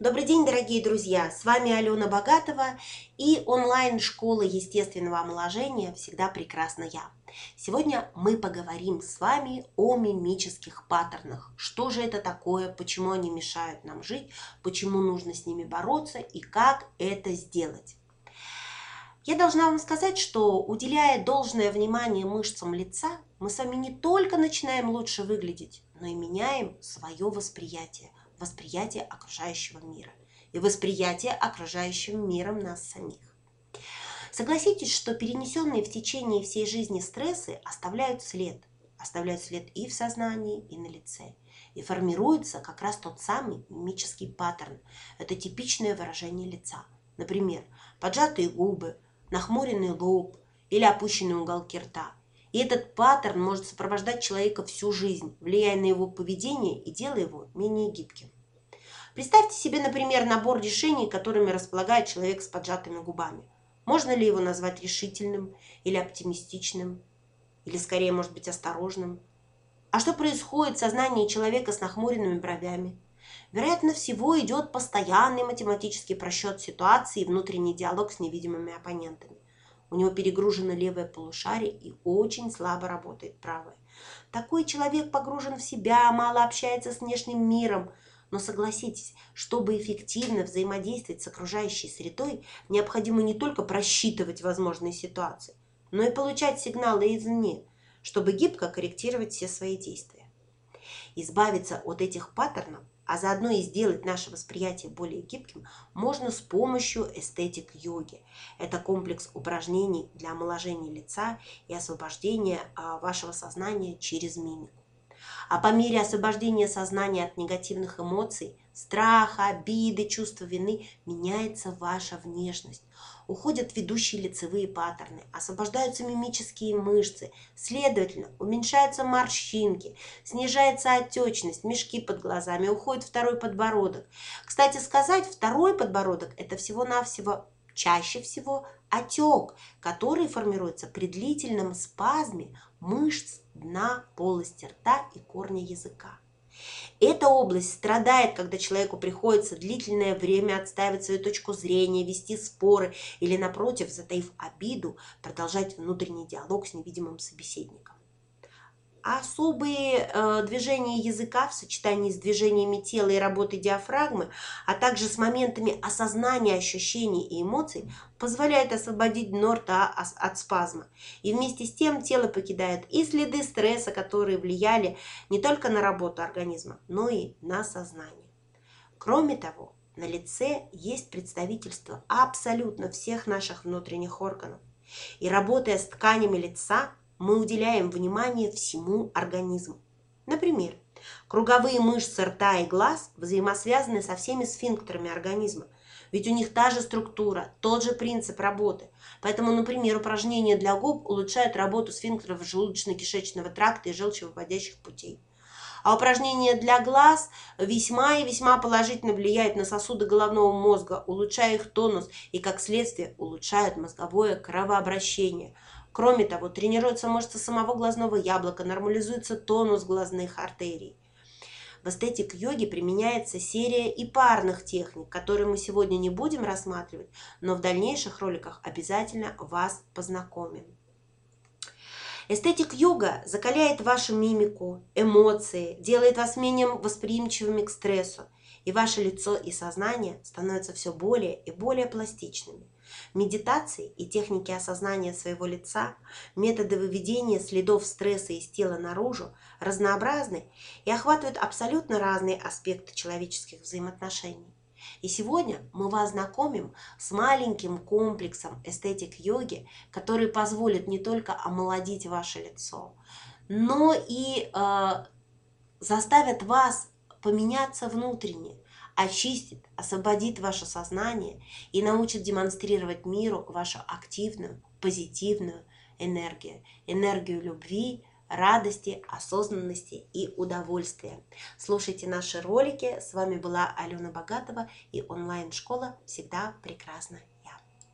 Добрый день, дорогие друзья! С вами Алена Богатова и онлайн-школа естественного омоложения «Всегда прекрасна я». Сегодня мы поговорим с вами о мимических паттернах. Что же это такое, почему они мешают нам жить, почему нужно с ними бороться и как это сделать. Я должна вам сказать, что уделяя должное внимание мышцам лица, мы с вами не только начинаем лучше выглядеть, но и меняем свое восприятие – восприятие окружающего мира и восприятие окружающим миром нас самих. Согласитесь, что перенесенные в течение всей жизни стрессы оставляют след, оставляют след и в сознании, и на лице. И формируется как раз тот самый мимический паттерн. Это типичное выражение лица. Например, поджатые губы, нахмуренный лоб или опущенные уголки рта – и этот паттерн может сопровождать человека всю жизнь, влияя на его поведение и делая его менее гибким. Представьте себе, например, набор решений, которыми располагает человек с поджатыми губами. Можно ли его назвать решительным или оптимистичным, или скорее, может быть, осторожным? А что происходит в сознании человека с нахмуренными бровями? Вероятно всего идет постоянный математический просчет ситуации и внутренний диалог с невидимыми оппонентами. У него перегружено левое полушарие и очень слабо работает правое. Такой человек погружен в себя, мало общается с внешним миром. Но согласитесь, чтобы эффективно взаимодействовать с окружающей средой, необходимо не только просчитывать возможные ситуации, но и получать сигналы извне, чтобы гибко корректировать все свои действия. Избавиться от этих паттернов а заодно и сделать наше восприятие более гибким, можно с помощью эстетик-йоги. Это комплекс упражнений для омоложения лица и освобождения а, вашего сознания через мимику. А по мере освобождения сознания от негативных эмоций, страха, обиды, чувства вины, меняется ваша внешность. Уходят ведущие лицевые паттерны, освобождаются мимические мышцы, следовательно, уменьшаются морщинки, снижается отечность, мешки под глазами, уходит второй подбородок. Кстати сказать, второй подбородок – это всего-навсего чаще всего отек, который формируется при длительном спазме мышц дна полости рта и корня языка. Эта область страдает, когда человеку приходится длительное время отстаивать свою точку зрения, вести споры или, напротив, затаив обиду, продолжать внутренний диалог с невидимым собеседником. Особые э, движения языка в сочетании с движениями тела и работой диафрагмы, а также с моментами осознания ощущений и эмоций позволяют освободить дно рта от спазма. И вместе с тем тело покидает и следы стресса, которые влияли не только на работу организма, но и на сознание. Кроме того, на лице есть представительство абсолютно всех наших внутренних органов. И работая с тканями лица, мы уделяем внимание всему организму. Например, круговые мышцы рта и глаз взаимосвязаны со всеми сфинктерами организма, ведь у них та же структура, тот же принцип работы. Поэтому, например, упражнения для губ улучшают работу сфинктеров желудочно-кишечного тракта и желчевыводящих путей. А упражнения для глаз весьма и весьма положительно влияют на сосуды головного мозга, улучшая их тонус и, как следствие, улучшают мозговое кровообращение – Кроме того, тренируется мышца самого глазного яблока, нормализуется тонус глазных артерий. В эстетик-йоге применяется серия и парных техник, которые мы сегодня не будем рассматривать, но в дальнейших роликах обязательно вас познакомим. Эстетик-йога закаляет вашу мимику, эмоции, делает вас менее восприимчивыми к стрессу, и ваше лицо и сознание становятся все более и более пластичными. Медитации и техники осознания своего лица, методы выведения следов стресса из тела наружу разнообразны и охватывают абсолютно разные аспекты человеческих взаимоотношений. И сегодня мы вас знакомим с маленьким комплексом эстетик-йоги, который позволит не только омолодить ваше лицо, но и э, заставит вас поменяться внутренне, очистит, освободит ваше сознание и научит демонстрировать миру вашу активную, позитивную энергию, энергию любви, радости, осознанности и удовольствия. Слушайте наши ролики. С вами была Алена Богатова и онлайн-школа «Всегда прекрасно